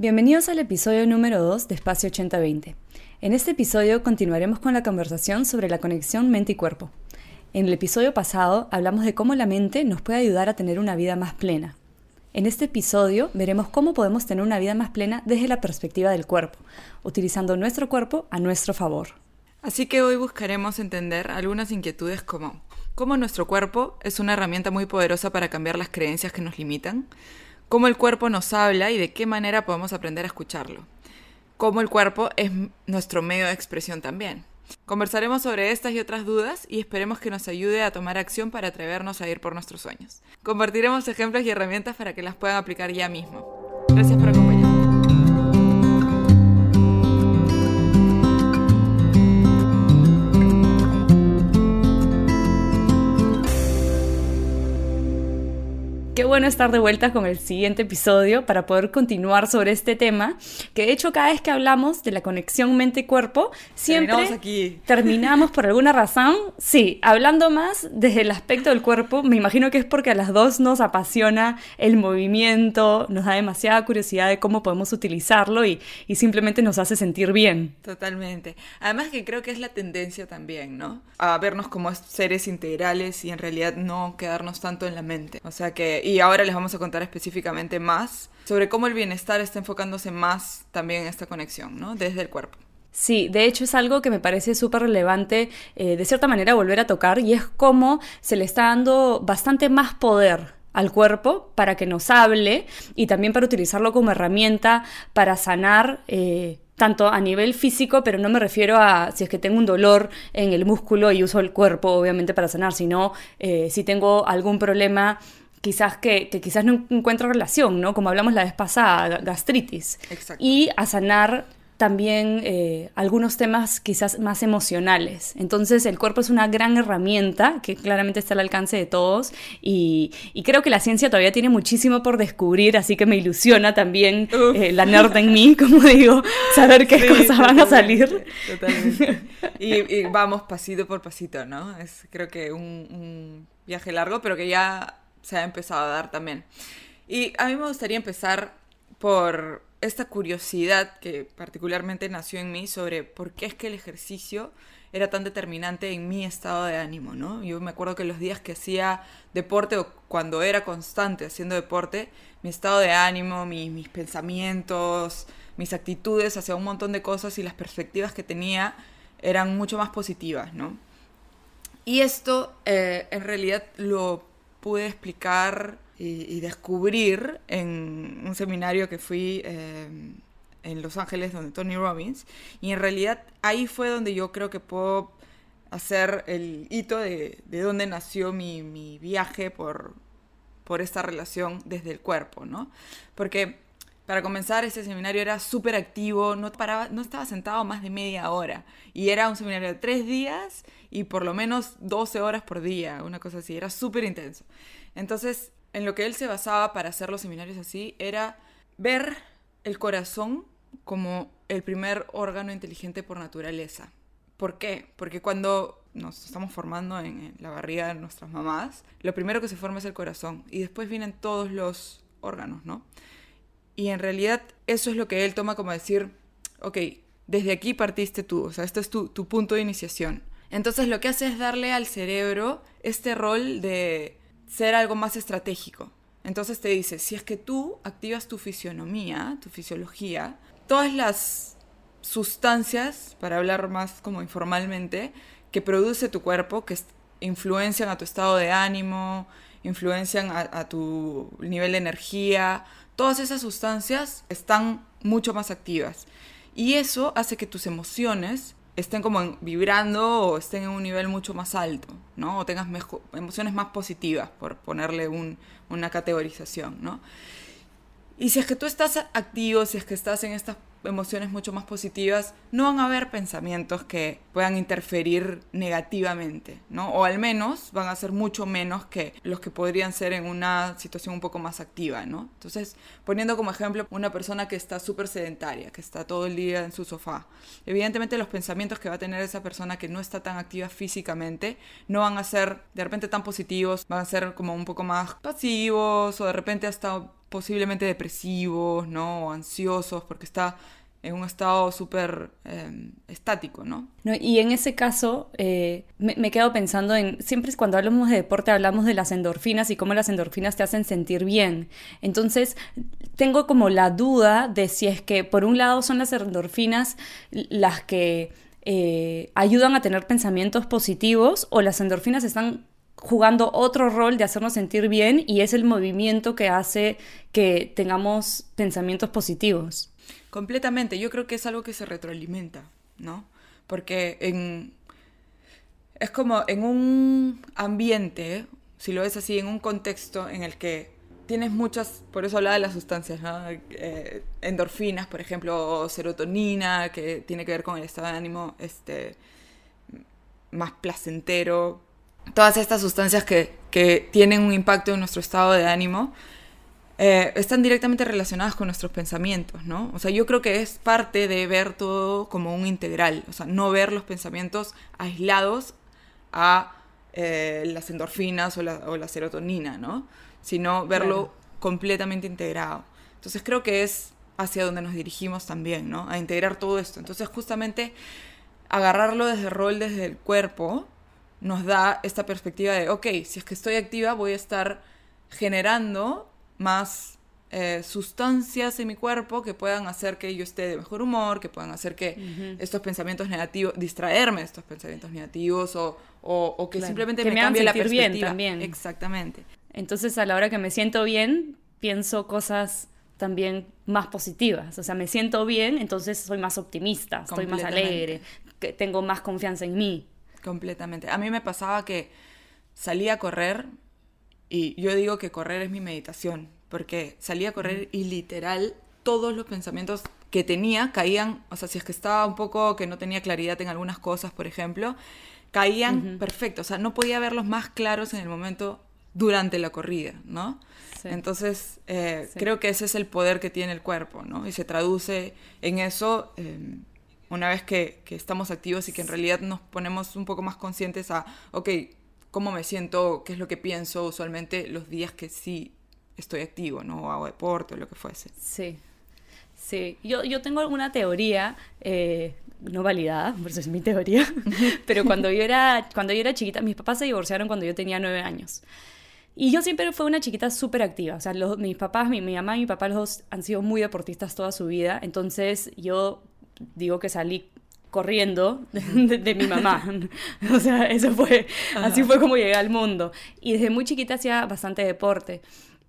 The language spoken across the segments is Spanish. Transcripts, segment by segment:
Bienvenidos al episodio número 2 de Espacio 8020. En este episodio continuaremos con la conversación sobre la conexión mente y cuerpo. En el episodio pasado hablamos de cómo la mente nos puede ayudar a tener una vida más plena. En este episodio veremos cómo podemos tener una vida más plena desde la perspectiva del cuerpo, utilizando nuestro cuerpo a nuestro favor. Así que hoy buscaremos entender algunas inquietudes como cómo nuestro cuerpo es una herramienta muy poderosa para cambiar las creencias que nos limitan, cómo el cuerpo nos habla y de qué manera podemos aprender a escucharlo, cómo el cuerpo es nuestro medio de expresión también. Conversaremos sobre estas y otras dudas y esperemos que nos ayude a tomar acción para atrevernos a ir por nuestros sueños. Compartiremos ejemplos y herramientas para que las puedan aplicar ya mismo. Gracias Qué bueno estar de vuelta con el siguiente episodio para poder continuar sobre este tema, que de hecho cada vez que hablamos de la conexión mente-cuerpo, siempre Terminamos aquí. terminamos por alguna razón, sí, hablando más desde el aspecto del cuerpo, me imagino que es porque a las dos nos apasiona el movimiento, nos da demasiada curiosidad de cómo podemos utilizarlo y, y simplemente nos hace sentir bien. Totalmente. Además que creo que es la tendencia también, ¿no? A vernos como seres integrales y en realidad no quedarnos tanto en la mente. O sea que, y ahora les vamos a contar específicamente más sobre cómo el bienestar está enfocándose más también en esta conexión, ¿no? Desde el cuerpo. Sí, de hecho es algo que me parece súper relevante eh, de cierta manera volver a tocar y es cómo se le está dando bastante más poder al cuerpo para que nos hable y también para utilizarlo como herramienta para sanar. Eh, tanto a nivel físico, pero no me refiero a si es que tengo un dolor en el músculo y uso el cuerpo obviamente para sanar, sino eh, si tengo algún problema quizás que, que, quizás no encuentro relación, ¿no? Como hablamos la vez pasada, gastritis. Exacto. Y a sanar también eh, algunos temas quizás más emocionales. Entonces el cuerpo es una gran herramienta que claramente está al alcance de todos y, y creo que la ciencia todavía tiene muchísimo por descubrir, así que me ilusiona también eh, la nerd en mí, como digo, saber qué Sí, cosas van a salir. Totalmente. Y, y vamos pasito por pasito, ¿no? Es creo que un, un viaje largo, pero que ya se ha empezado a dar también. Y a mí me gustaría empezar por esta curiosidad que particularmente nació en mí sobre por qué es que el ejercicio era tan determinante en mi estado de ánimo, ¿no? Yo me acuerdo que los días que hacía deporte o cuando era constante haciendo deporte, mi estado de ánimo, mi, mis pensamientos, mis actitudes hacia un montón de cosas y las perspectivas que tenía eran mucho más positivas, ¿no? Y esto eh, en realidad lo pude explicar y, descubrir en un seminario que fui eh, en Los Ángeles, donde Tony Robbins, y en realidad ahí fue donde yo creo que puedo hacer el hito de, de dónde nació mi, mi viaje por, por esta relación desde el cuerpo, ¿no? Porque para comenzar, ese seminario era súper activo, no, no estaba sentado más de media hora. Y era un seminario de tres días y por lo menos 12 horas por día, una cosa así. Era súper intenso. Entonces, en lo que él se basaba para hacer los seminarios así, era ver el corazón como el primer órgano inteligente por naturaleza. ¿Por qué? Porque cuando nos estamos formando en la barriga de nuestras mamás, lo primero que se forma es el corazón y después vienen todos los órganos, ¿no? Y en realidad eso es lo que él toma como decir, ok, desde aquí partiste tú, o sea, este es tu, tu, punto de iniciación. Entonces lo que hace es darle al cerebro este rol de ser algo más estratégico. Entonces te dice, si es que tú activas tu fisionomía, tu fisiología, todas las sustancias, para hablar más como informalmente, que produce tu cuerpo, que influencian a tu estado de ánimo, influencian a, a tu nivel de energía, todas esas sustancias están mucho más activas. Y eso hace que tus emociones estén como vibrando o estén en un nivel mucho más alto, ¿no? O tengas emociones más positivas, por ponerle un, una categorización, ¿no? Y si es que tú estás activo, si es que estás en estas emociones mucho más positivas, no van a haber pensamientos que puedan interferir negativamente, ¿no? O al menos van a ser mucho menos que los que podrían ser en una situación un poco más activa, ¿no? Entonces, poniendo como ejemplo una persona que está súper sedentaria, que está todo el día en su sofá, evidentemente los pensamientos que va a tener esa persona que no está tan activa físicamente no van a ser de repente tan positivos, van a ser como un poco más pasivos o de repente hasta posiblemente depresivos, ¿no? O ansiosos, porque está en un estado súper em, estático, ¿no? ¿no? Y en ese caso, eh, me, me, quedo pensando en, siempre cuando hablamos de deporte hablamos de las endorfinas y cómo las endorfinas te hacen sentir bien. Entonces, tengo como la duda de si es que, por un lado, son las endorfinas las que eh, ayudan a tener pensamientos positivos o las endorfinas están jugando otro rol de hacernos sentir bien y es el movimiento que hace que tengamos pensamientos positivos. Completamente, yo creo que es algo que se retroalimenta, ¿no? Porque en, es como en un ambiente, si lo ves así, en un contexto en el que tienes muchas, por eso hablaba de las sustancias, ¿no? Eh, endorfinas, por ejemplo, serotonina, que tiene que ver con el estado de ánimo este, más placentero. Todas estas sustancias que, que tienen un impacto en nuestro estado de ánimo eh, están directamente relacionadas con nuestros pensamientos, ¿no? O sea, yo creo que es parte de ver todo como un integral, o sea, no ver los pensamientos aislados a eh, las endorfinas o la, o la, serotonina, ¿no? Sino verlo completamente integrado. Entonces creo que es hacia donde nos dirigimos también, ¿no? A integrar todo esto. Entonces justamente agarrarlo desde el rol, desde el cuerpo, nos da esta perspectiva de, ok, si es que estoy activa, voy a estar generando más eh, sustancias en mi cuerpo que puedan hacer que yo esté de mejor humor, que puedan hacer que estos pensamientos negativos, distraerme de estos pensamientos negativos o, o, que simplemente me, cambie la perspectiva. Bien también. Exactamente. Entonces a la hora que me siento bien, pienso cosas también más positivas. O sea, me siento bien, entonces soy más optimista, estoy más alegre, que tengo más confianza en mí. Completamente. A mí me pasaba que salía a correr y yo digo que correr es mi meditación, porque salía a correr y literal todos los pensamientos que tenía caían, o sea, si es que estaba un poco que no tenía claridad en algunas cosas, por ejemplo, caían perfecto, o sea, no podía verlos más claros en el momento durante la corrida, ¿no? Entonces, eh, creo que ese es el poder que tiene el cuerpo, ¿no? Y se traduce en eso em, una vez que, que, estamos activos y que en realidad nos ponemos un poco más conscientes a, ok, cómo me siento, qué es lo que pienso usualmente los días que sí estoy activo, ¿no? O hago deporte o lo que fuese. Sí. Sí, yo, yo tengo una teoría, eh, no validada, por eso es mi teoría, pero cuando yo, era, cuando yo era chiquita, mis papás se divorciaron cuando yo tenía nueve años. Y yo siempre fui una chiquita súper activa. O sea, los, mis papás, mi, mi, mamá y mi papá, los dos han sido muy deportistas toda su vida. Entonces, yo digo que salí corriendo de, mi mamá. o sea, eso fue, así fue como llegué al mundo. Y desde muy chiquita hacía bastante deporte.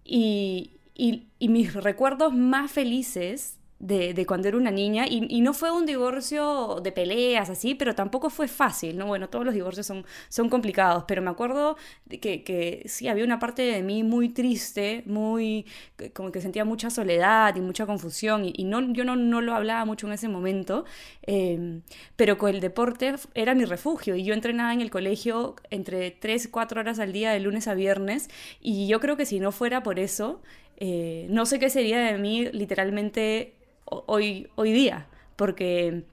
Y, y, y mis recuerdos más felices de, cuando era una niña y, no fue un divorcio de peleas así, pero tampoco fue fácil, ¿no? Bueno, todos los divorcios son, son complicados, pero me acuerdo que, que sí, había una parte de mí muy triste, muy, como que sentía mucha soledad y mucha confusión y, no, yo no, no, lo hablaba mucho en ese momento, em, pero con el deporte era mi refugio y yo entrenaba en el colegio entre 3 y 4 horas al día de lunes a viernes y yo creo que si no fuera por eso, eh, no sé qué sería de mí literalmente hoy, hoy día, porque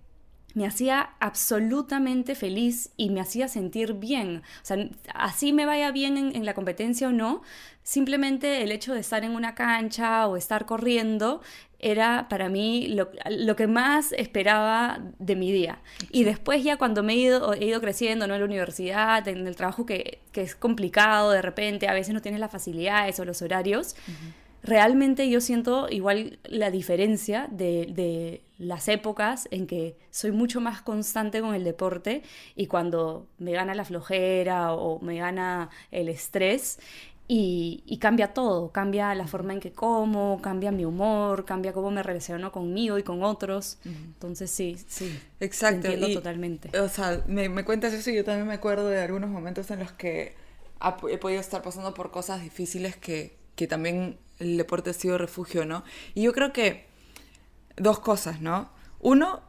me hacía absolutamente feliz y me hacía sentir bien. O sea, así me vaya bien en, la competencia o no, simplemente el hecho de estar en una cancha o estar corriendo era para mí lo, que más esperaba de mi día. Y después ya cuando me he ido, he ido creciendo ¿no? en la universidad, en el trabajo que, es complicado de repente, a veces no tienes las facilidades o los horarios realmente yo siento igual la diferencia de, las épocas en que soy mucho más constante con el deporte y cuando me gana la flojera o me gana el estrés y, cambia todo, cambia la forma en que como, cambia mi humor, cambia cómo me relaciono conmigo y con otros. Entonces sí, sí. Exacto. entiendo totalmente. O sea, me, me, cuentas eso y yo también me acuerdo de algunos momentos en los que he podido estar pasando por cosas difíciles que, que también el deporte ha sido refugio, ¿no? Y yo creo que dos cosas, ¿no? Uno,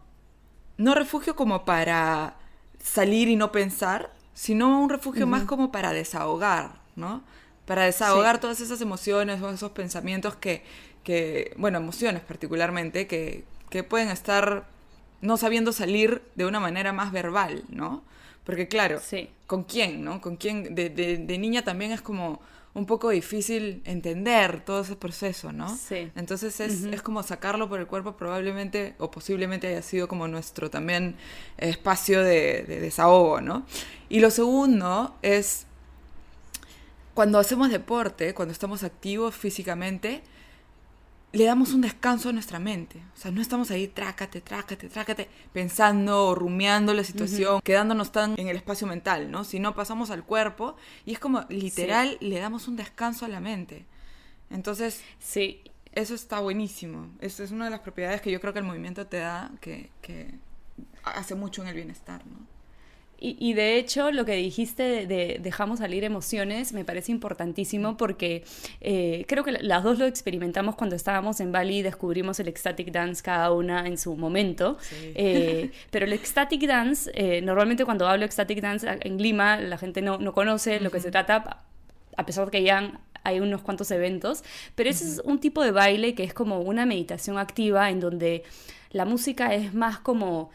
no refugio como para salir y no pensar, sino un refugio más como para desahogar, ¿no? Para desahogar todas esas emociones o esos pensamientos que, que bueno, emociones particularmente, que, que pueden estar no sabiendo salir de una manera más verbal, ¿no? Porque claro, ¿con quién, no? ¿Con quién? De, de, de niña también es como un poco difícil entender todo ese proceso, ¿no? Sí. Entonces es, es como sacarlo por el cuerpo probablemente o posiblemente haya sido como nuestro también espacio de, de desahogo, ¿no? Y lo segundo es cuando hacemos deporte, cuando estamos activos físicamente, le damos un descanso a nuestra mente. O sea, no estamos ahí trácate, trácate, trácate, pensando o rumiando la situación, quedándonos tan en el espacio mental, ¿no? Sino pasamos al cuerpo y es como literal le damos un descanso a la mente. Entonces, sí. eso está buenísimo. Eso es una de las propiedades que yo creo que el movimiento te da que, que hace mucho en el bienestar, ¿no? Y, de hecho, lo que dijiste de, dejamos salir emociones me parece importantísimo porque eh, creo que las dos lo experimentamos cuando estábamos en Bali y descubrimos el ecstatic dance cada una en su momento. Eh, pero el ecstatic dance, eh, normalmente cuando hablo ecstatic dance en Lima, la gente no, no conoce lo que se trata, a pesar de que ya hay unos cuantos eventos, pero ese es un tipo de baile que es como una meditación activa en donde la música es más como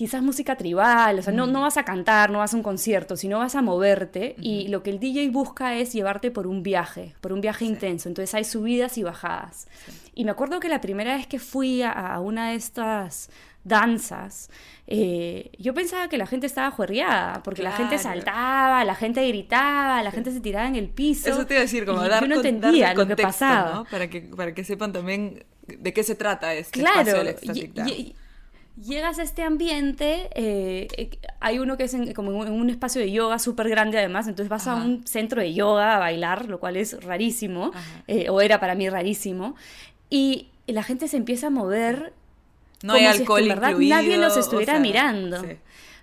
quizás música tribal, o sea, no, no vas a cantar, no vas a un concierto, sino vas a moverte y lo que el DJ busca es llevarte por un viaje, por un viaje intenso, entonces hay subidas y bajadas. Y me acuerdo que la primera vez que fui a, una de estas danzas, eh, yo pensaba que la gente estaba juerreada, porque la gente saltaba, la gente gritaba, la gente se tiraba en el piso. Eso te iba a decir, como dar, yo no entendía lo que pasaba. Para, que, para que sepan también de qué se trata este claro, espacio del llegas a este ambiente, eh, eh, hay uno que es como en un espacio de yoga súper grande además, entonces vas a un centro de yoga a bailar, lo cual es rarísimo, eh, o era para mí rarísimo, y la gente se empieza a mover. No hay alcohol verdad nadie los estuviera mirando.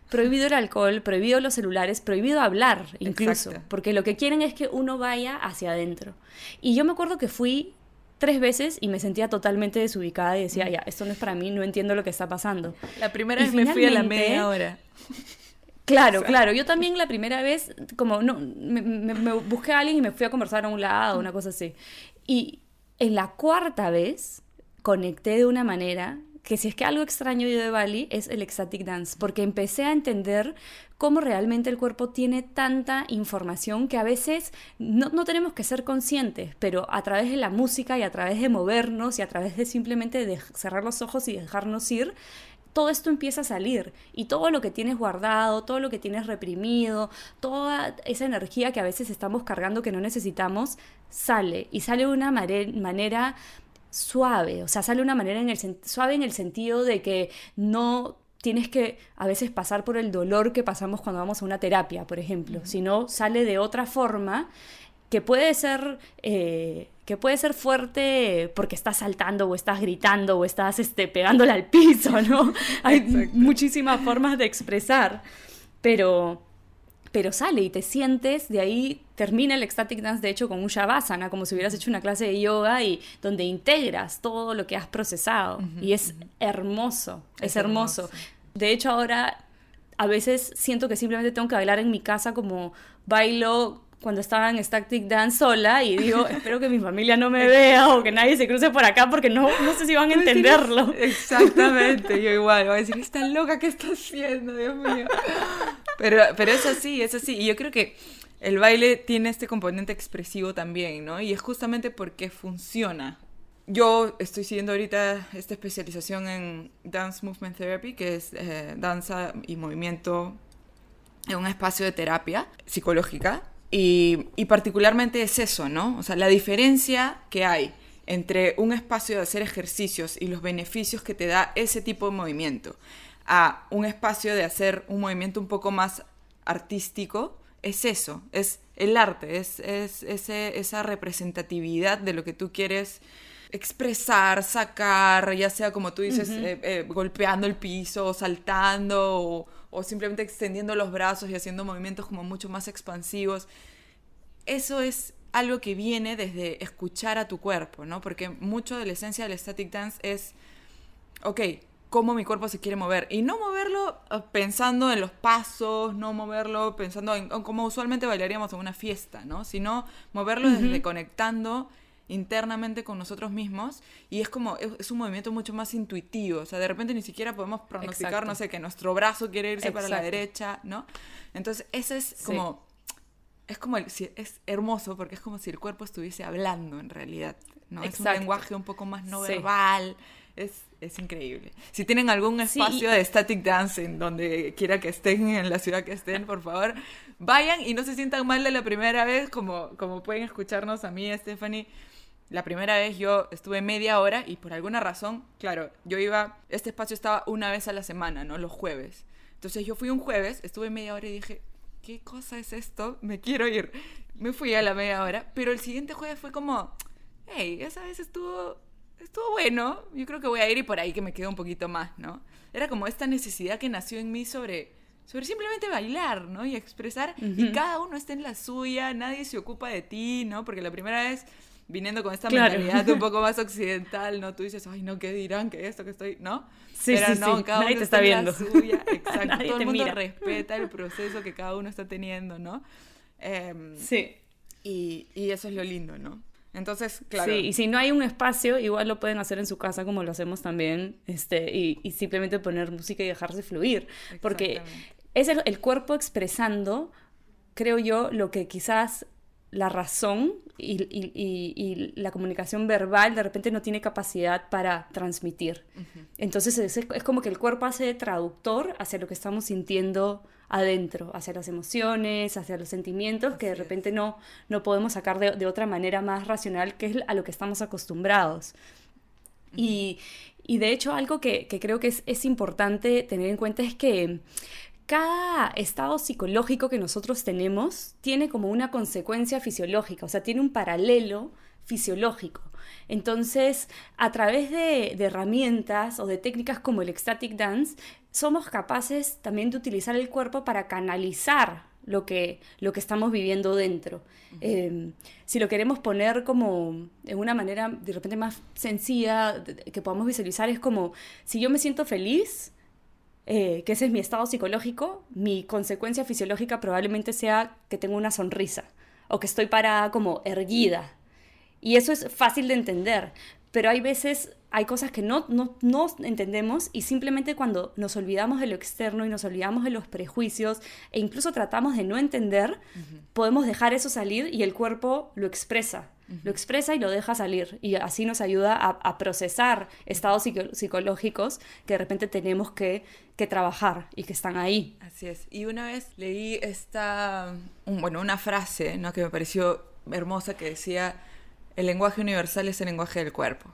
Prohibido el alcohol, prohibido los celulares, prohibido hablar incluso, porque lo que quieren es que uno vaya hacia adentro. Y yo me acuerdo que fui tres veces y me sentía totalmente desubicada y decía, ya, esto no es para mí, no entiendo lo que está pasando. La primera vez me fui a la media hora. Claro, claro. Yo también la primera vez, como, no, me, busqué a alguien y me fui a conversar a un lado, una cosa así. Y en la cuarta vez conecté de una manera que si es que algo extraño yo de Bali es el ecstatic dance, porque empecé a entender cómo realmente el cuerpo tiene tanta información que a veces no, tenemos que ser conscientes, pero a través de la música y a través de movernos y a través de simplemente cerrar los ojos y dejarnos ir, todo esto empieza a salir. Y todo lo que tienes guardado, todo lo que tienes reprimido, toda esa energía que a veces estamos cargando que no necesitamos, sale. Y sale de una manera suave, o sea, sale una manera en el suave en el sentido de que no tienes que a veces pasar por el dolor que pasamos cuando vamos a una terapia, por ejemplo, sino sale de otra forma que puede ser eh, que puede ser fuerte porque estás saltando o estás gritando o estás este, pegándole al piso, ¿no? Hay muchísimas formas de expresar, pero pero sale y te sientes, de ahí termina el ecstatic dance de hecho con un shavasana, como si hubieras hecho una clase de yoga y donde integras todo lo que has procesado y es hermoso, es, hermoso. De hecho ahora a veces siento que simplemente tengo que bailar en mi casa como bailo cuando estaba en Static Dance sola y digo, espero que mi familia no me vea o que nadie se cruce por acá porque no, no sé si van a entenderlo. Exactamente, yo igual, voy a decir, está loca, ¿qué está haciendo? Dios mío. Pero, pero es así, es así. Y yo creo que el baile tiene este componente expresivo también, ¿no? Y es justamente porque funciona. Yo estoy siguiendo ahorita esta especialización en Dance Movement Therapy, que es eh, danza y movimiento en un espacio de terapia psicológica y, particularmente es eso, ¿no? O sea, la diferencia que hay entre un espacio de hacer ejercicios y los beneficios que te da ese tipo de movimiento a un espacio de hacer un movimiento un poco más artístico, es eso, es el arte, es, esa representatividad de lo que tú quieres expresar, sacar, ya sea como tú dices, eh, eh, golpeando el piso, saltando o, o simplemente extendiendo los brazos y haciendo movimientos como mucho más expansivos. Eso es algo que viene desde escuchar a tu cuerpo, ¿no? Porque mucho de la esencia del static dance es, ok, cómo mi cuerpo se quiere mover. Y no moverlo eh, pensando en los pasos, no moverlo pensando en, cómo usualmente bailaríamos en una fiesta, ¿no? Sino moverlo desde conectando internamente con nosotros mismos y es como, es, un movimiento mucho más intuitivo, o sea, de repente ni siquiera podemos pronosticar, no sé, que nuestro brazo quiere irse para la derecha, ¿no? Entonces, ese es como es como, el, es hermoso porque es como si el cuerpo estuviese hablando en realidad, ¿no? Es un lenguaje un poco más no verbal, es, es, increíble. Si tienen algún espacio de static dancing donde quiera que estén, en la ciudad que estén, por favor, vayan y no se sientan mal de la primera vez, como, como pueden escucharnos a mí, Stephanie. La primera vez yo estuve media hora y por alguna razón, claro, yo iba, este espacio estaba una vez a la semana, ¿no? Los jueves. Entonces yo fui un jueves, estuve media hora y dije, ¿qué cosa es esto? Me quiero ir. Me fui a la media hora, pero el siguiente jueves fue como, hey, esa vez estuvo, estuvo bueno, yo creo que voy a ir y por ahí que me quedo un poquito más, ¿no? Era como esta necesidad que nació en mí sobre, sobre simplemente bailar, ¿no? Y expresar, y cada uno está en la suya, nadie se ocupa de ti, ¿no? Porque la primera vez viniendo con esta mentalidad un poco más occidental, ¿no? Tú dices, ay, no, ¿qué dirán? ¿Qué esto? ¿Qué estoy? ¿No? Sí, Pero sí, no, cada Nadie uno te está, viendo. En la suya. Exacto. Todo el mundo respeta el proceso que cada uno está teniendo, ¿no? Em, sí. Y, y, eso es lo lindo, ¿no? Entonces, claro. Sí, y si no hay un espacio, igual lo pueden hacer en su casa como lo hacemos también, este, y, y simplemente poner música y dejarse fluir. Porque es el, el cuerpo expresando, creo yo, lo que quizás la razón y, la comunicación verbal de repente no tiene capacidad para transmitir. Entonces es, como que el cuerpo hace traductor hacia lo que estamos sintiendo adentro, hacia las emociones, hacia los sentimientos que de repente no, no podemos sacar de, otra manera más racional que es a lo que estamos acostumbrados. y, de hecho algo que, creo que es, es importante tener en cuenta es que cada estado psicológico que nosotros tenemos tiene como una consecuencia fisiológica, o sea, tiene un paralelo fisiológico. Entonces, a través de, herramientas o de técnicas como el ecstatic dance, somos capaces también de utilizar el cuerpo para canalizar lo que, lo que estamos viviendo dentro. Em, si lo queremos poner como en una manera de repente más sencilla que podamos visualizar, es como si yo me siento feliz, eh, que ese es mi estado psicológico, mi consecuencia fisiológica probablemente sea que tengo una sonrisa o que estoy parada como erguida. Y eso es fácil de entender, pero hay veces, hay cosas que no, no, no, entendemos y simplemente cuando nos olvidamos de lo externo y nos olvidamos de los prejuicios e incluso tratamos de no entender, podemos dejar eso salir y el cuerpo lo expresa lo expresa y lo deja salir. Y así nos ayuda a, procesar estados psicológicos que de repente tenemos que, trabajar y que están ahí. Así es. Y una vez leí esta, bueno, una frase ¿no? que me pareció hermosa que decía, el lenguaje universal es el lenguaje del cuerpo.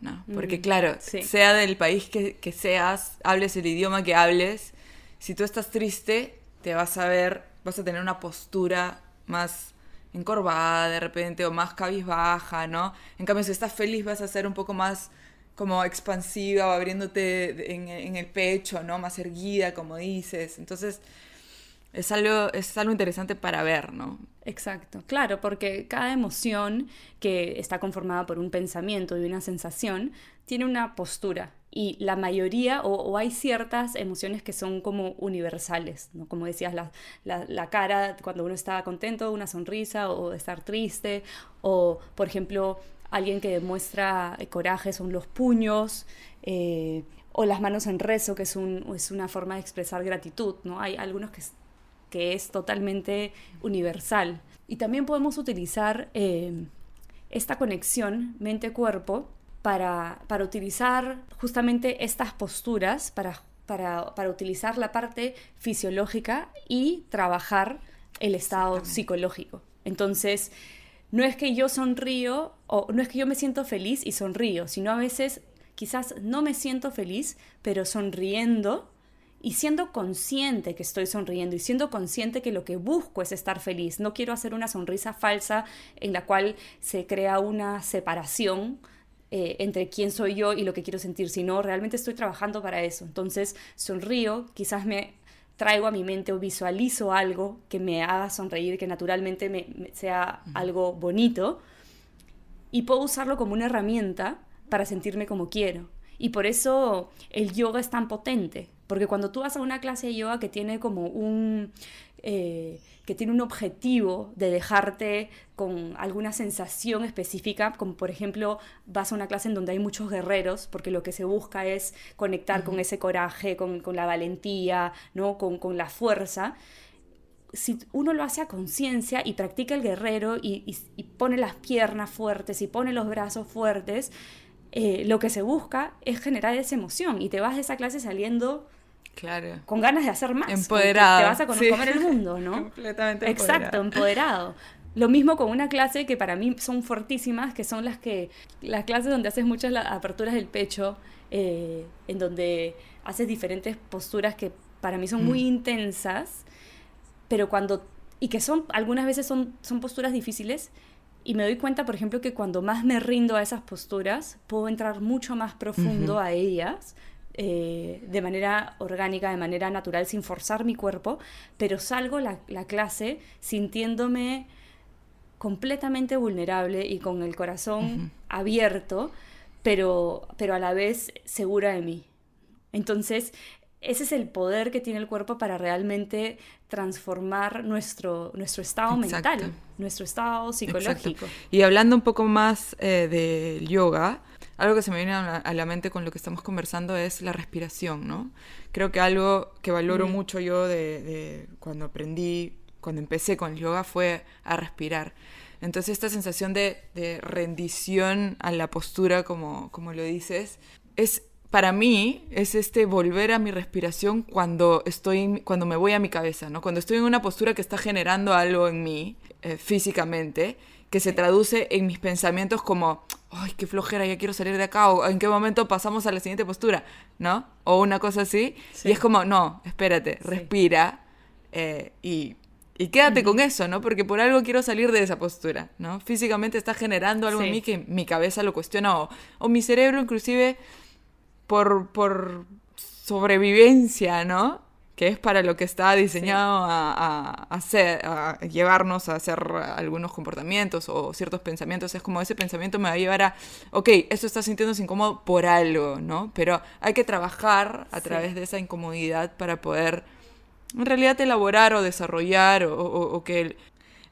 ¿no? Porque mm, claro, sea del país que, que seas, hables el idioma que hables, si tú estás triste, te vas a ver, vas a tener una postura más encorvada de repente o más cabizbaja, ¿no? En cambio, si estás feliz vas a ser un poco más como expansiva o abriéndote en, el pecho, ¿no? Más erguida, como dices. Entonces, es algo, es algo interesante para ver, ¿no? Exacto, claro, porque cada emoción que está conformada por un pensamiento y una sensación tiene una postura y la mayoría o, hay ciertas emociones que son como universales, ¿no? como decías, la, la, cara cuando uno está contento, una sonrisa o estar triste, o por ejemplo alguien que demuestra coraje son los puños, eh, o las manos en rezo, que es, un, es una forma de expresar gratitud, ¿no? Hay algunos que, que es totalmente universal. Y también podemos utilizar eh, esta conexión mente-cuerpo para, para utilizar justamente estas posturas, para, para, para, utilizar la parte fisiológica y trabajar el estado psicológico. Entonces, no es que yo sonrío o no es que yo me siento feliz y sonrío, sino a veces quizás no me siento feliz, pero sonriendo y siendo consciente que estoy sonriendo y siendo consciente que lo que busco es estar feliz. No quiero hacer una sonrisa falsa en la cual se crea una separación eh, entre quién soy yo y lo que quiero sentir, sino realmente estoy trabajando para eso. Entonces sonrío, quizás me traigo a mi mente o visualizo algo que me haga sonreír, que naturalmente me, sea algo bonito, y puedo usarlo como una herramienta para sentirme como quiero. Y por eso el yoga es tan potente, porque cuando tú vas a una clase de yoga que tiene como un... Eh, que tiene un objetivo de dejarte con alguna sensación específica, como por ejemplo vas a una clase en donde hay muchos guerreros, porque lo que se busca es conectar con ese coraje, con, la valentía, ¿no? con, la fuerza si uno lo hace a conciencia y practica el guerrero y, pone las piernas fuertes y pone los brazos fuertes, eh, lo que se busca es generar esa emoción y te vas de esa clase saliendo claro. con ganas de hacer más. Empoderado. Te vas a comer el mundo, ¿no? Completamente empoderado. Exacto, empoderado. Lo mismo con una clase que para mí son fortísimas, que son las que las clases donde haces muchas aperturas del pecho, eh, en donde haces diferentes posturas que para mí son muy mm. intensas, pero cuando y que son algunas veces son, son posturas difíciles y me doy cuenta, por ejemplo, que cuando más me rindo a esas posturas, puedo entrar mucho más profundo a ellas, eh, de manera orgánica, de manera natural, sin forzar mi cuerpo, pero salgo la, la clase sintiéndome completamente vulnerable y con el corazón abierto, pero, pero a la vez segura de mí. Entonces, ese es el poder que tiene el cuerpo para realmente transformar nuestro, nuestro estado mental, nuestro estado psicológico. Y hablando un poco más eh, del yoga, algo que se me viene a la, mente con lo que estamos conversando es la respiración, ¿no? Creo que algo que valoro mucho yo de, cuando aprendí, cuando empecé con el yoga fue a respirar. Entonces esta sensación de, de rendición a la postura, como, como lo dices, es para mí es este volver a mi respiración cuando estoy cuando me voy a mi cabeza, ¿no? Cuando estoy en una postura que está generando algo en mí eh, físicamente que se traduce en mis pensamientos como ay, qué flojera, ya quiero salir de acá o en qué momento pasamos a la siguiente postura, ¿no? O una cosa así y es como no, espérate, respira eh, y y quédate con eso, ¿no? Porque por algo quiero salir de esa postura, ¿no? Físicamente está generando algo en mí que mi cabeza lo cuestiona o, o mi cerebro inclusive por, por sobrevivencia, ¿no? Que es para lo que está diseñado a, hacer, a llevarnos a hacer algunos comportamientos o ciertos pensamientos. Es como ese pensamiento me va a llevar a, ok, esto está sintiéndose incómodo por algo, ¿no? Pero hay que trabajar a través de esa incomodidad para poder en realidad elaborar o desarrollar o, que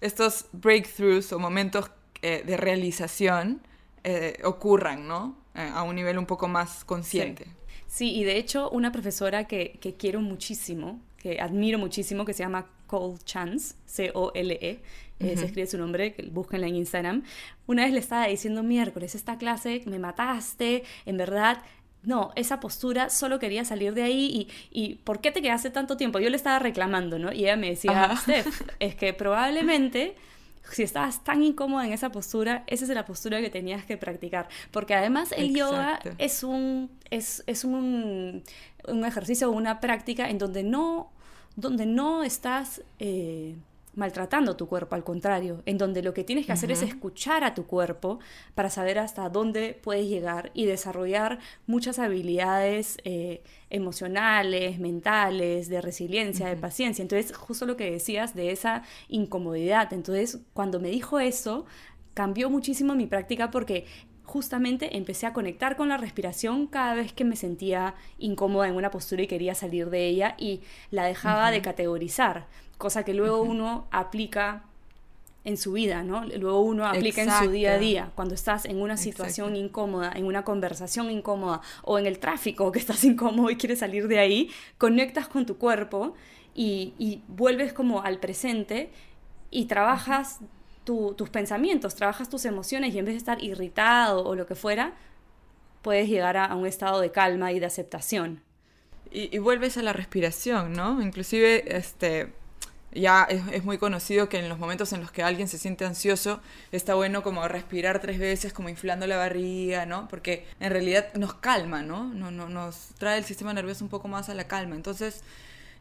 estos breakthroughs o momentos eh, de realización eh, ocurran, ¿no? Eh, a un nivel un poco más consciente. Sí. y de hecho una profesora que, que, quiero muchísimo, que admiro muchísimo, que se llama Cole Chance, C-O-L-E, eh, se escribe su nombre, búsquenla en Instagram, una vez le estaba diciendo miércoles, esta clase me mataste, en verdad no, esa postura, solo quería salir de ahí y, y, ¿por qué te quedaste tanto tiempo? Yo le estaba reclamando, ¿no? Y ella me decía, Steph, es que probablemente si estabas tan incómoda en esa postura, esa es la postura que tenías que practicar. Porque además el yoga es un, es, es un, un ejercicio o una práctica en donde no, donde no estás... Eh, maltratando tu cuerpo, al contrario, en donde lo que tienes que hacer es escuchar a tu cuerpo para saber hasta dónde puedes llegar y desarrollar muchas habilidades eh, emocionales, mentales, de resiliencia, de paciencia. Entonces, justo lo que decías de esa incomodidad. Entonces, cuando me dijo eso, cambió muchísimo mi práctica porque justamente empecé a conectar con la respiración cada vez que me sentía incómoda en una postura y quería salir de ella y la dejaba de categorizar cosa que luego uno aplica en su vida, ¿no? Luego uno aplica en su día a día, cuando estás en una situación incómoda, en una conversación incómoda o en el tráfico que estás incómodo y quieres salir de ahí, conectas con tu cuerpo y, vuelves como al presente y trabajas tus pensamientos, trabajas tus emociones y en vez de estar irritado o lo que fuera, puedes llegar a, a un estado de calma y de aceptación. Y, y, vuelves a la respiración, ¿no? Inclusive, este, ya es, muy conocido que en los momentos en los que alguien se siente ansioso, está bueno como respirar tres veces, como inflando la barriga, ¿no? Porque en realidad nos calma, ¿no? no, no nos trae el sistema nervioso un poco más a la calma. Entonces,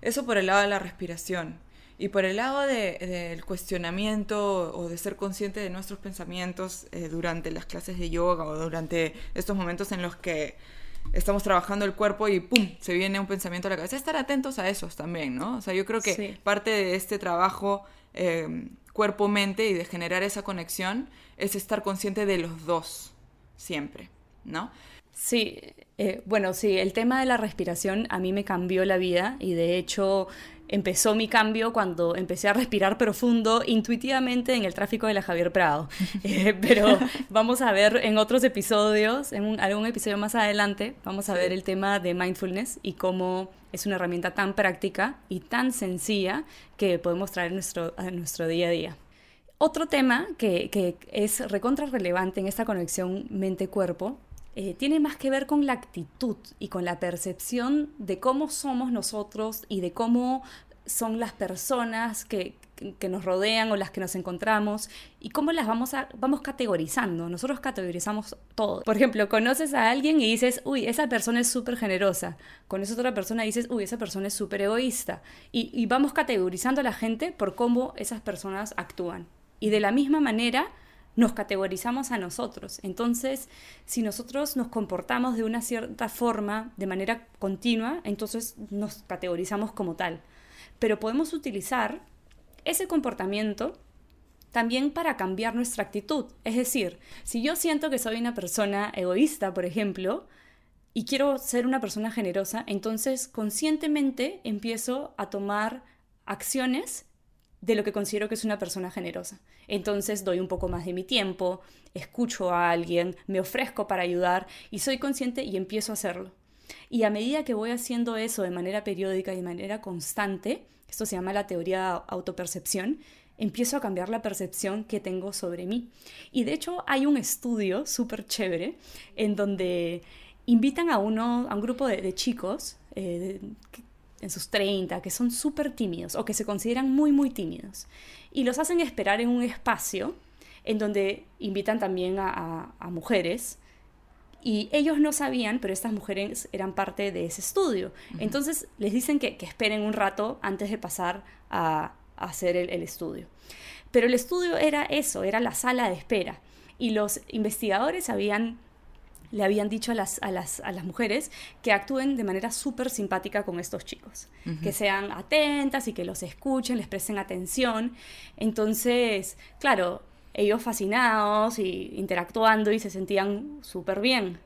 eso por el lado de la respiración. Y por el lado del cuestionamiento o de ser consciente de nuestros pensamientos eh, durante las clases de yoga o durante estos momentos en los que estamos trabajando el cuerpo y ¡pum! se viene un pensamiento a la cabeza. Estar atentos a esos también, ¿no? O sea, yo creo que parte de este trabajo eh, cuerpo-mente y de generar esa conexión es estar consciente de los dos, siempre, ¿no? Sí, eh, bueno, sí, el tema de la respiración a mí me cambió la vida y de hecho empezó mi cambio cuando empecé a respirar profundo intuitivamente en el tráfico de la Javier Prado. Eh, pero vamos a ver en otros episodios, en algún episodio más adelante, vamos a ver el tema de mindfulness y cómo es una herramienta tan práctica y tan sencilla que podemos traer nuestro, a nuestro día a día. Otro tema que, que es recontra relevante en esta conexión mente-cuerpo eh, tiene más que ver con la actitud y con la percepción de cómo somos nosotros y de cómo son las personas que, nos rodean o las que nos encontramos y cómo las vamos, a, vamos categorizando. Nosotros categorizamos todo. Por ejemplo, conoces a alguien y dices, uy, esa persona es súper generosa. Conoces a otra persona dices, uy, esa persona es súper egoísta. Y vamos categorizando a la gente por cómo esas personas actúan. Y de la misma manera, nos categorizamos a nosotros. Entonces, si nosotros nos comportamos de una cierta forma, de manera continua, entonces nos categorizamos como tal. Pero podemos utilizar ese comportamiento también para cambiar nuestra actitud. Es decir, si yo siento que soy una persona egoísta, por ejemplo, y quiero ser una persona generosa, entonces conscientemente empiezo a tomar acciones de lo que considero que es una persona generosa. Entonces doy un poco más de mi tiempo, escucho a alguien, me ofrezco para ayudar y soy consciente y empiezo a hacerlo. Y a medida que voy haciendo eso de manera periódica y de manera constante, esto se llama la teoría de autopercepción, empiezo a cambiar la percepción que tengo sobre mí. Y de hecho hay un estudio súper chévere en donde invitan a uno, a un grupo de, chicos eh, en sus 30, que son súper tímidos o que se consideran muy, muy tímidos. Y los hacen esperar en un espacio en donde invitan también a, mujeres. Y ellos no sabían, pero estas mujeres eran parte de ese estudio. Entonces les dicen que, esperen un rato antes de pasar a, hacer el, el estudio. Pero el estudio era eso, era la sala de espera. Y los investigadores habían le habían dicho a las, a las, a las mujeres que actúen de manera súper simpática con estos chicos, que sean atentas y que los escuchen, les presten atención. Entonces, claro, ellos fascinados y interactuando y se sentían súper bien.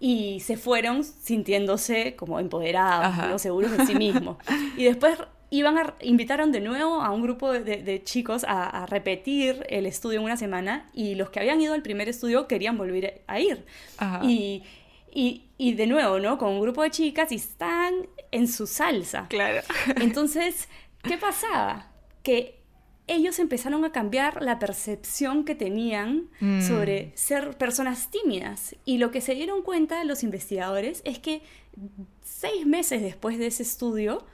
Y se fueron sintiéndose como empoderados, seguros de sí mismos. y después iban a, invitaron de nuevo a un grupo de, chicos a, repetir el estudio en una semana y los que habían ido al primer estudio querían volver a ir. Y, y, de nuevo, ¿no? Con un grupo de chicas y están en su salsa. Claro. Entonces, ¿qué pasaba? Que ellos empezaron a cambiar la percepción que tenían mm. sobre ser personas tímidas. Y lo que se dieron cuenta los investigadores es que seis meses después de ese estudio,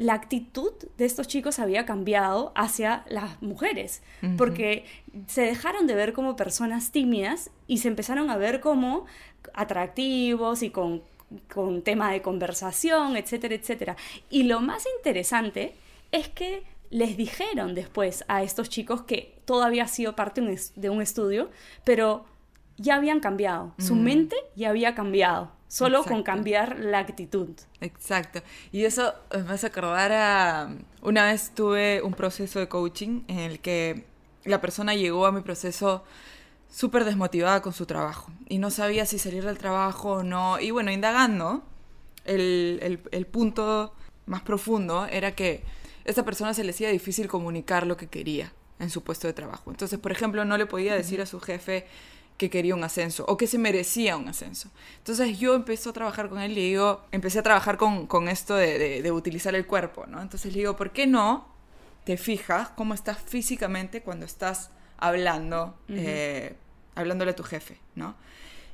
la actitud de estos chicos había cambiado hacia las mujeres, porque se dejaron de ver como personas tímidas y se empezaron a ver como atractivos y con, con tema de conversación, etcétera, etcétera. Y lo más interesante es que les dijeron después a estos chicos que todo había sido parte de un estudio, pero ya habían cambiado, su mm. mente ya había cambiado solo con cambiar la actitud. Exacto. Y eso me hace acordar a... Una vez tuve un proceso de coaching en el que la persona llegó a mi proceso súper desmotivada con su trabajo y no sabía si salir del trabajo o no. Y bueno, indagando, el, el punto más profundo era que a esa persona se le hacía difícil comunicar lo que quería en su puesto de trabajo. Entonces, por ejemplo, no le podía decir a su jefe, que quería un ascenso o que se merecía un ascenso. Entonces yo empecé a trabajar con él y digo, empecé a trabajar con, con esto de, de, utilizar el cuerpo, ¿no? Entonces le digo, ¿por qué no te fijas cómo estás físicamente cuando estás hablando, eh, hablándole a tu jefe, ¿no?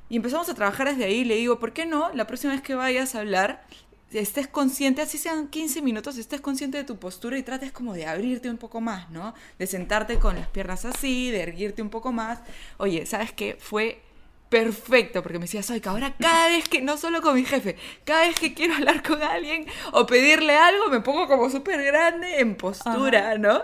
Y empezamos a trabajar desde ahí. Le digo, ¿por qué no? La próxima vez que vayas a hablar, estés consciente, así sean 15 minutos, estés consciente de tu postura y trates como de abrirte un poco más, ¿no? De sentarte con las piernas así, de erguirte un poco más. Oye, ¿sabes qué? Fue perfecto, porque me decía, soy que ahora cada vez que, no solo con mi jefe, cada vez que quiero hablar con alguien o pedirle algo, me pongo como súper grande en postura, ¿no?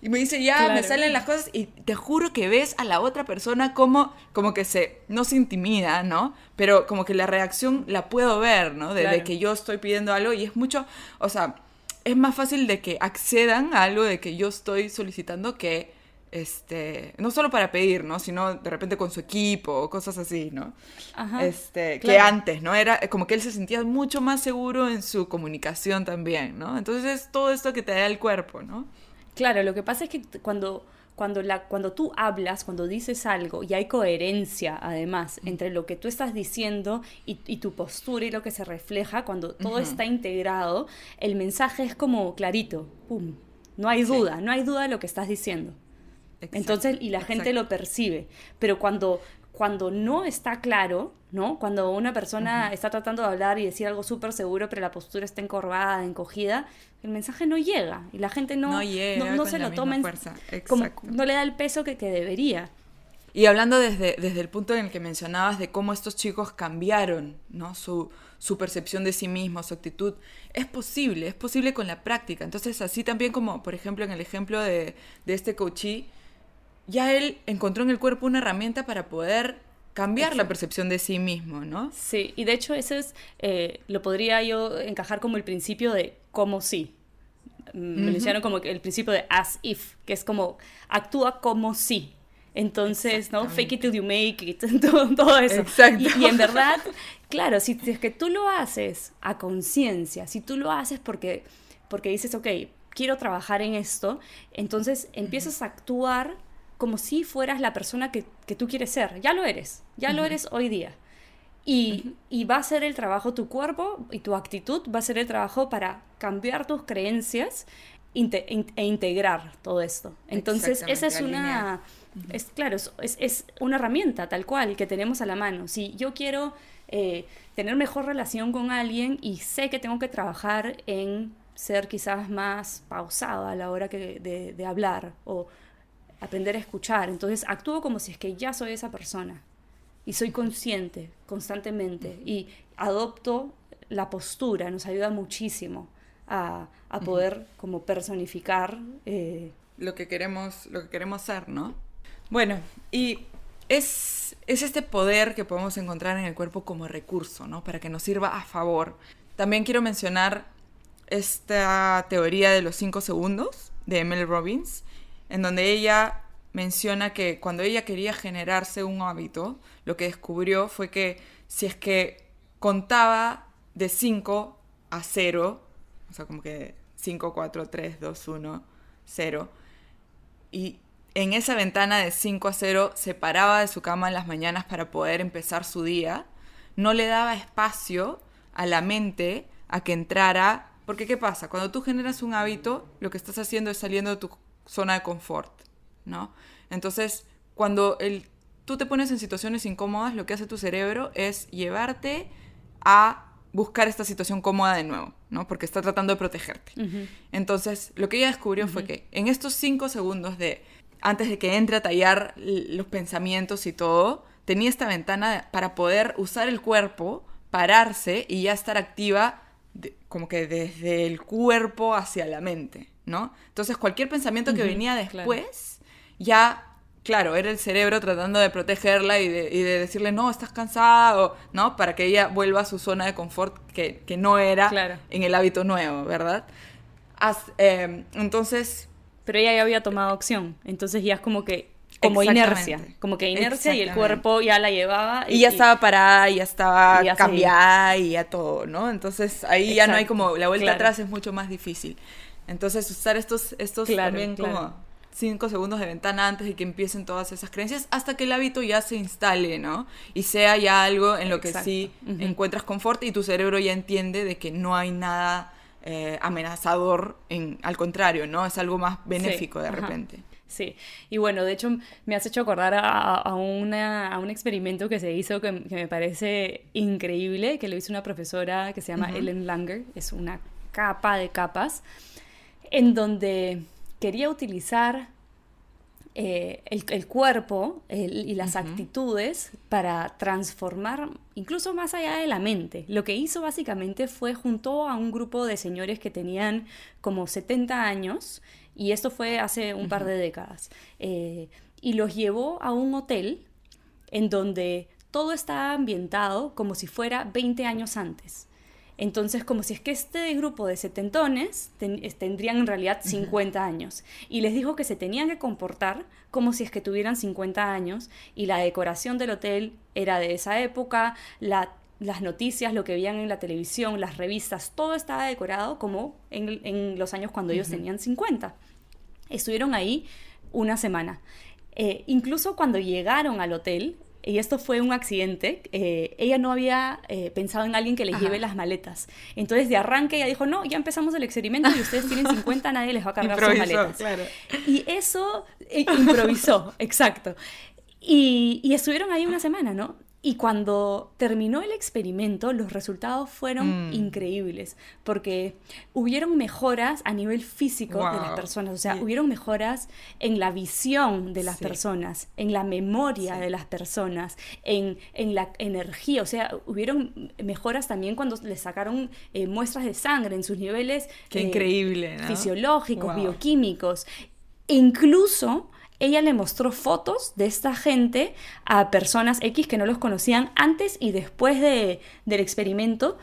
Y me dice, ya, me salen las cosas y te juro que ves a la otra persona como, como que se, no se intimida, ¿no? Pero como que la reacción la puedo ver, ¿no? De, que yo estoy pidiendo algo y es mucho, o sea, es más fácil de que accedan a algo de que yo estoy solicitando que este, no solo para pedir, ¿no? Sino de repente con su equipo o cosas así, ¿no? Ajá, este, que antes, ¿no? Era como que él se sentía mucho más seguro en su comunicación también, ¿no? Entonces es todo esto que te da el cuerpo, ¿no? Claro, lo que pasa es que cuando, cuando, la, cuando tú hablas, cuando dices algo y hay coherencia además entre lo que tú estás diciendo y, y tu postura y lo que se refleja, cuando todo está integrado, el mensaje es como clarito, ¡pum! No hay Sí. duda, no hay duda de lo que estás diciendo. Entonces, y la gente lo percibe. Pero cuando, cuando no está claro, ¿no? Cuando una persona está tratando de hablar y decir algo súper seguro, pero la postura está encorvada, encogida, el mensaje no llega. Y la gente no, No llega no, se lo toma en- fuerza. como no le da el peso que, que debería. Y hablando desde, desde el punto en el que mencionabas de cómo estos chicos cambiaron, ¿no? Su, su percepción de sí mismos, su actitud, es posible, es posible con la práctica. Entonces, así también como, por ejemplo, en el ejemplo de, de este coachí, ya él encontró en el cuerpo una herramienta para poder cambiar la percepción de sí mismo, ¿no? Sí, y de hecho ese es, eh, lo podría yo encajar como el principio de como si. Mm, Me lo hicieron como el principio de as if, que es como actúa como si. Entonces, ¿no? Fake it till you make it, todo, todo eso. Exacto. Y, y en verdad, claro, si es que tú lo haces a conciencia, si tú lo haces porque, porque dices, ok, quiero trabajar en esto, entonces empiezas a actuar como si fueras la persona que, que tú quieres ser. Ya lo eres, ya lo eres hoy día. Y, y va a ser el trabajo tu cuerpo y tu actitud, va a ser el trabajo para cambiar tus creencias inte- e integrar todo esto. Entonces, esa es una, es claro, es, es- una herramienta tal cual que tenemos a la mano. Si yo quiero eh, tener mejor relación con alguien y sé que tengo que trabajar en ser quizás más pausada a la hora que de, de hablar o aprender a escuchar, entonces actúo como si es que ya soy esa persona y soy consciente constantemente y adopto la postura, nos ayuda muchísimo a, a poder como personificar. eh, lo que queremos, lo que queremos ser, ¿no? Bueno, y es, es este poder que podemos encontrar en el cuerpo como recurso, ¿no? Para que nos sirva a favor. También quiero mencionar esta teoría de los cinco segundos de Emily Robbins, en donde ella menciona que cuando ella quería generarse un hábito, lo que descubrió fue que si es que contaba de 5 a 0, o sea, como que 5, 4, 3, 2, 1, 0, y en esa ventana de 5 a 0 se paraba de su cama en las mañanas para poder empezar su día, no le daba espacio a la mente a que entrara, porque ¿qué pasa? Cuando tú generas un hábito, lo que estás haciendo es saliendo de tu zona de confort, ¿no? Entonces, cuando el, tú te pones en situaciones incómodas, lo que hace tu cerebro es llevarte a buscar esta situación cómoda de nuevo, ¿no? Porque está tratando de protegerte. Entonces, lo que ella descubrió fue que en estos cinco segundos de antes de que entre a tallar los pensamientos y todo, tenía esta ventana para poder usar el cuerpo, pararse y ya estar activa de- como que desde el cuerpo hacia la mente, ¿no? Entonces, cualquier pensamiento que Ujú, venía claro. después, ya, claro, era el cerebro tratando de protegerla y de, y de decirle, no, estás cansado, ¿no? Para que ella vuelva a su zona de confort que, que no era Claro. en el hábito nuevo, ¿verdad? As- eh, entonces, Pero ella ya había tomado acción, entonces ya es como que, como inercia, como que inercia y el cuerpo ya la llevaba. y ya estaba parada, y ya estaba y ya cambiada y ya todo, ¿no? Entonces ahí ya no hay como, la vuelta claro. atrás es mucho más difícil. Entonces usar estos, estos Claro, también claro. como cinco segundos de ventana antes de que empiecen todas esas creencias hasta que el hábito ya se instale, ¿no? Y sea ya algo en lo que Exacto. sí encuentras confort y tu cerebro ya entiende de que no hay nada eh, amenazador, en, al contrario, ¿no? Es algo más benéfico de ajá. repente. Sí, y bueno, de hecho me has hecho acordar a, a una, a un experimento que se hizo que, que me parece increíble, que lo hizo una profesora que se llama Ujú. Ellen Langer, es una capa de capas, en donde quería utilizar eh, el, el cuerpo el- y las actitudes para transformar incluso más allá de la mente. Lo que hizo básicamente fue juntó a un grupo de señores que tenían como 70 años, y esto fue hace un par de décadas, eh, y los llevó a un hotel en donde todo estaba ambientado como si fuera 20 años antes. Entonces, como si es que este grupo de setentones tendrían en realidad 50 años. Y les dijo que se tenían que comportar como si es que tuvieran 50 años. Y la decoración del hotel era de esa época, las noticias, lo que veían en la televisión, las revistas, todo estaba decorado como en, los años cuando ellos tenían 50. Estuvieron ahí una semana. Eh, incluso cuando llegaron al hotel, y esto fue un accidente, eh, ella no había eh, pensado en alguien que le lleve las maletas. Entonces, de arranque, ella dijo, no, ya empezamos el experimento y ustedes tienen 50, nadie les va a cargar sus maletas. Y eso improvisó, exacto. Y, y, estuvieron ahí una semana, ¿no? Y cuando terminó el experimento, los resultados fueron mm. increíbles, porque hubieron mejoras a nivel físico de las personas, o sea, hubieron mejoras en la visión de las personas, en la memoria de las personas, en, en, la energía, o sea, hubieron mejoras también cuando les sacaron eh, muestras de sangre en sus niveles Qué eh, increíble, fisiológicos, bioquímicos. E incluso ella le mostró fotos de esta gente a personas X que no los conocían antes y después de, del experimento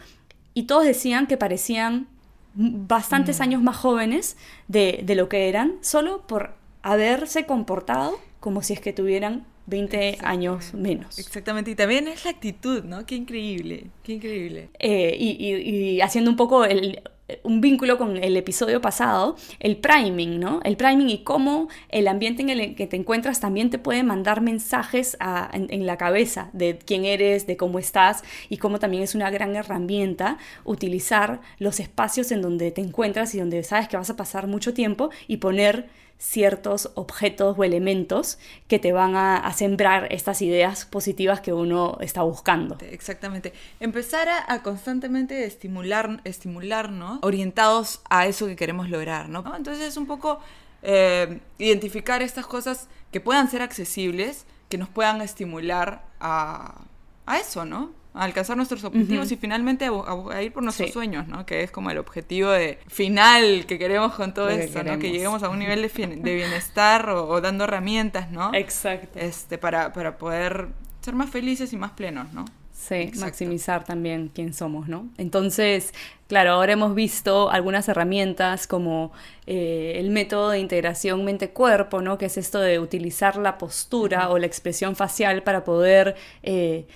y todos decían que parecían bastantes mm. años más jóvenes de, de, lo que eran, solo por haberse comportado como si es que tuvieran 20 años menos. Exactamente, y también es la actitud, ¿no? Qué increíble, qué increíble. Eh, y, y, haciendo un poco el, un vínculo con el episodio pasado, el priming, ¿no? El priming y cómo el ambiente en el que te encuentras también te puede mandar mensajes en, la cabeza de quién eres, de cómo estás y cómo también es una gran herramienta utilizar los espacios en donde te encuentras y donde sabes que vas a pasar mucho tiempo y poner ciertos objetos o elementos que te van a, sembrar estas ideas positivas que uno está buscando. Exactamente. Empezar a, constantemente estimular, estimularnos orientados a eso que queremos lograr, ¿no? Entonces es un poco eh, identificar estas cosas que puedan ser accesibles, que nos puedan estimular a, a eso, ¿no? A alcanzar nuestros objetivos y finalmente a, ir por nuestros sueños, ¿no? Que es como el objetivo de final que queremos con todo esto, ¿no? Que lleguemos a un nivel de, bienestar o, dando herramientas, ¿no? Exacto. Este, para, para poder ser más felices y más plenos, ¿no? Sí, maximizar también quién somos, ¿no? Entonces, claro, ahora hemos visto algunas herramientas como eh, el método de integración mente-cuerpo, ¿no? Que es esto de utilizar la postura o la expresión facial para poder eh,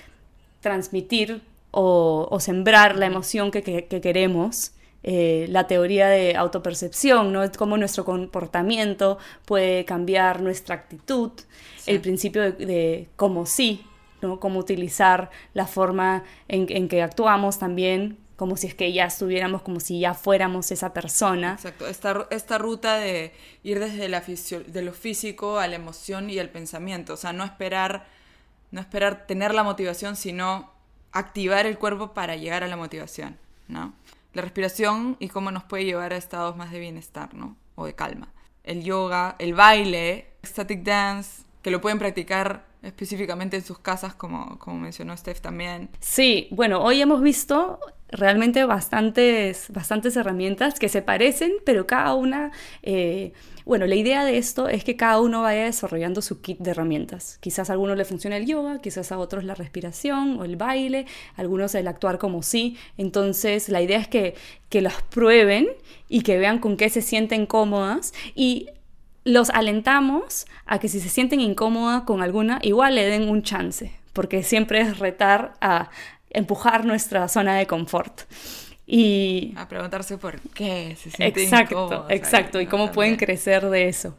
transmitir o, sembrar la emoción que, queremos. Eh, la teoría de autopercepción, ¿no? Cómo nuestro comportamiento puede cambiar nuestra actitud, el principio de, como sí, ¿no? Cómo utilizar la forma en, que actuamos también, como si es que ya estuviéramos, como si ya fuéramos esa persona. Exacto, esta, esta ruta de ir desde la de lo físico a la emoción y al pensamiento, o sea, no esperar no esperar tener la motivación, sino activar el cuerpo para llegar a la motivación, ¿no? La respiración y cómo nos puede llevar a estados más de bienestar, ¿no? O de calma. El yoga, el baile, static dance, que lo pueden practicar específicamente en sus casas, como, como mencionó Steph también. Sí, bueno, hoy hemos visto realmente bastantes, bastantes herramientas que se parecen, pero cada una, eh, bueno, la idea de esto es que cada uno vaya desarrollando su kit de herramientas. Quizás a algunos le funcione el yoga, quizás a otros la respiración o el baile, algunos el actuar como sí. Entonces, la idea es que, que las prueben y que vean con qué se sienten cómodas y los alentamos a que si se sienten incómodas con alguna, igual le den un chance, porque siempre es retar a, empujar nuestra zona de confort. Y a preguntarse por qué se Exacto, exacto, y cómo pueden crecer de eso.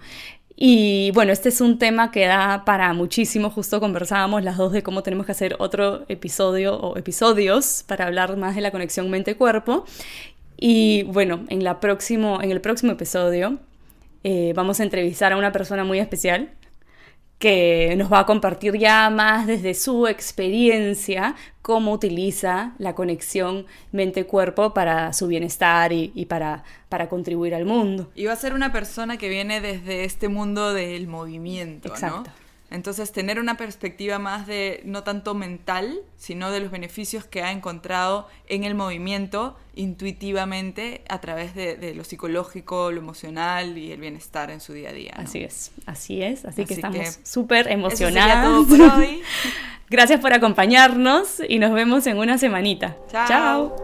Y bueno, este es un tema que da para muchísimo, justo conversábamos las dos de cómo tenemos que hacer otro episodio o episodios para hablar más de la conexión mente-cuerpo. Y bueno, en, la próximo, en el próximo episodio eh, vamos a entrevistar a una persona muy especial que nos va a compartir ya más desde su experiencia cómo utiliza la conexión mente-cuerpo para su bienestar y, para, para, contribuir al mundo. Y va a ser una persona que viene desde este mundo del movimiento, Exacto. Entonces, tener una perspectiva más de, no tanto mental, sino de los beneficios que ha encontrado en el movimiento intuitivamente a través de, lo psicológico, lo emocional y el bienestar en su día a día. Así es, así es. Así, que estamos súper emocionados. Todo por hoy. Gracias por acompañarnos y nos vemos en una semanita. Chao.